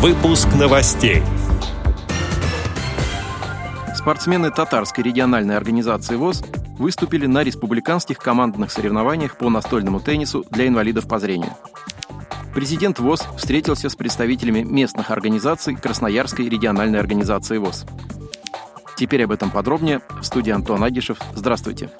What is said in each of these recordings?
Выпуск новостей. Спортсмены татарской региональной организации ВОЗ выступили на республиканских командных соревнованиях по настольному теннису для инвалидов по зрению. Президент ВОЗ встретился с представителями местных организаций Красноярской региональной организации ВОЗ. Теперь об этом подробнее. В студии Антон Агишев. Здравствуйте.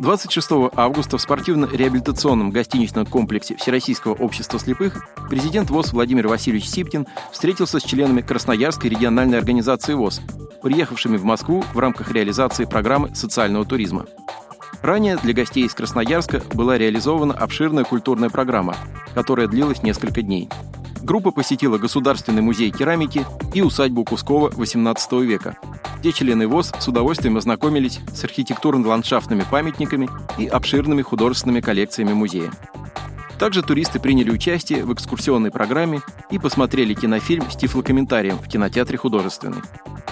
26 августа в спортивно-реабилитационном гостиничном комплексе Всероссийского общества слепых президент ВОЗ Владимир Васильевич Сиптин встретился с членами Красноярской региональной организации ВОЗ, приехавшими в Москву в рамках реализации программы социального туризма. Ранее для гостей из Красноярска была реализована обширная культурная программа, которая длилась несколько дней. Группа посетила Государственный музей керамики и усадьбу Кускова XVIII века – где члены ВОЗ с удовольствием ознакомились с архитектурно-ландшафтными памятниками и обширными художественными коллекциями музея. Также туристы приняли участие в экскурсионной программе и посмотрели кинофильм с тифлокомментарием в кинотеатре «Художественный».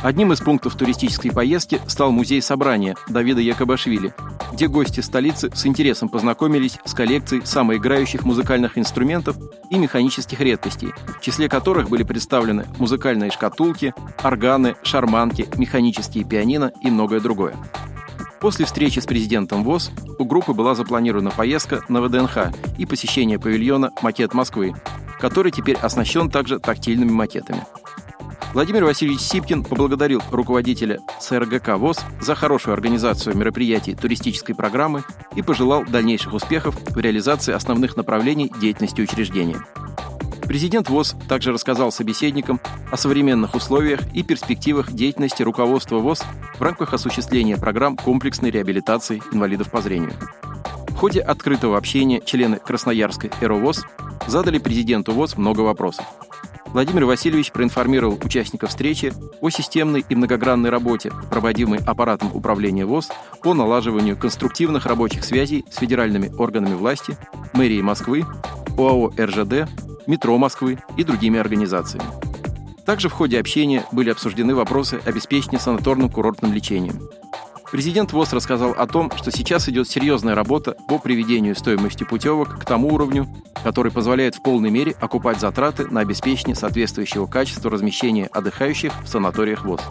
Одним из пунктов туристической поездки стал музей собрания Давида Якобашвили, где гости столицы с интересом познакомились с коллекцией самоиграющих музыкальных инструментов и механических редкостей, в числе которых были представлены музыкальные шкатулки, органы, шарманки, механические пианино и многое другое. После встречи с президентом ВОЗ у группы была запланирована поездка на ВДНХ и посещение павильона «Макет Москвы», который теперь оснащен также тактильными макетами. Владимир Васильевич Сипкин поблагодарил руководителя СРГК ВОЗ за хорошую организацию мероприятий туристической программы и пожелал дальнейших успехов в реализации основных направлений деятельности учреждения. Президент ВОЗ также рассказал собеседникам о современных условиях и перспективах деятельности руководства ВОЗ в рамках осуществления программ комплексной реабилитации инвалидов по зрению. В ходе открытого общения члены Красноярской ЭРОВОЗ задали президенту ВОЗ много вопросов. Владимир Васильевич проинформировал участников встречи о системной и многогранной работе, проводимой аппаратом управления ВОЗ по налаживанию конструктивных рабочих связей с федеральными органами власти, мэрией Москвы, ОАО «РЖД», метро Москвы и другими организациями. Также в ходе общения были обсуждены вопросы обеспечения санаторно-курортным лечением. Президент ВОЗ рассказал о том, что сейчас идет серьезная работа по приведению стоимости путевок к тому уровню, который позволяет в полной мере окупать затраты на обеспечение соответствующего качества размещения отдыхающих в санаториях ВОЗ.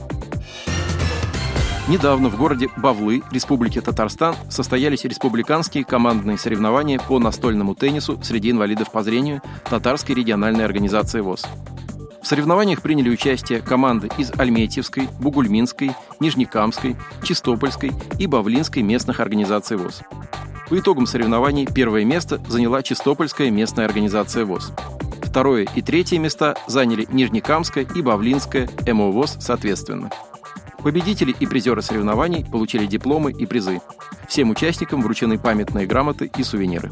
Недавно в городе Бавлы, Республики Татарстан, состоялись республиканские командные соревнования по настольному теннису среди инвалидов по зрению Татарской региональной организации ВОЗ. В соревнованиях приняли участие команды из Альметьевской, Бугульминской, Нижнекамской, Чистопольской и Бавлинской местных организаций ВОЗ. По итогам соревнований первое место заняла Чистопольская местная организация ВОЗ. Второе и третье места заняли Нижнекамская и Бавлинская МОВОЗ соответственно. Победители и призеры соревнований получили дипломы и призы. Всем участникам вручены памятные грамоты и сувениры.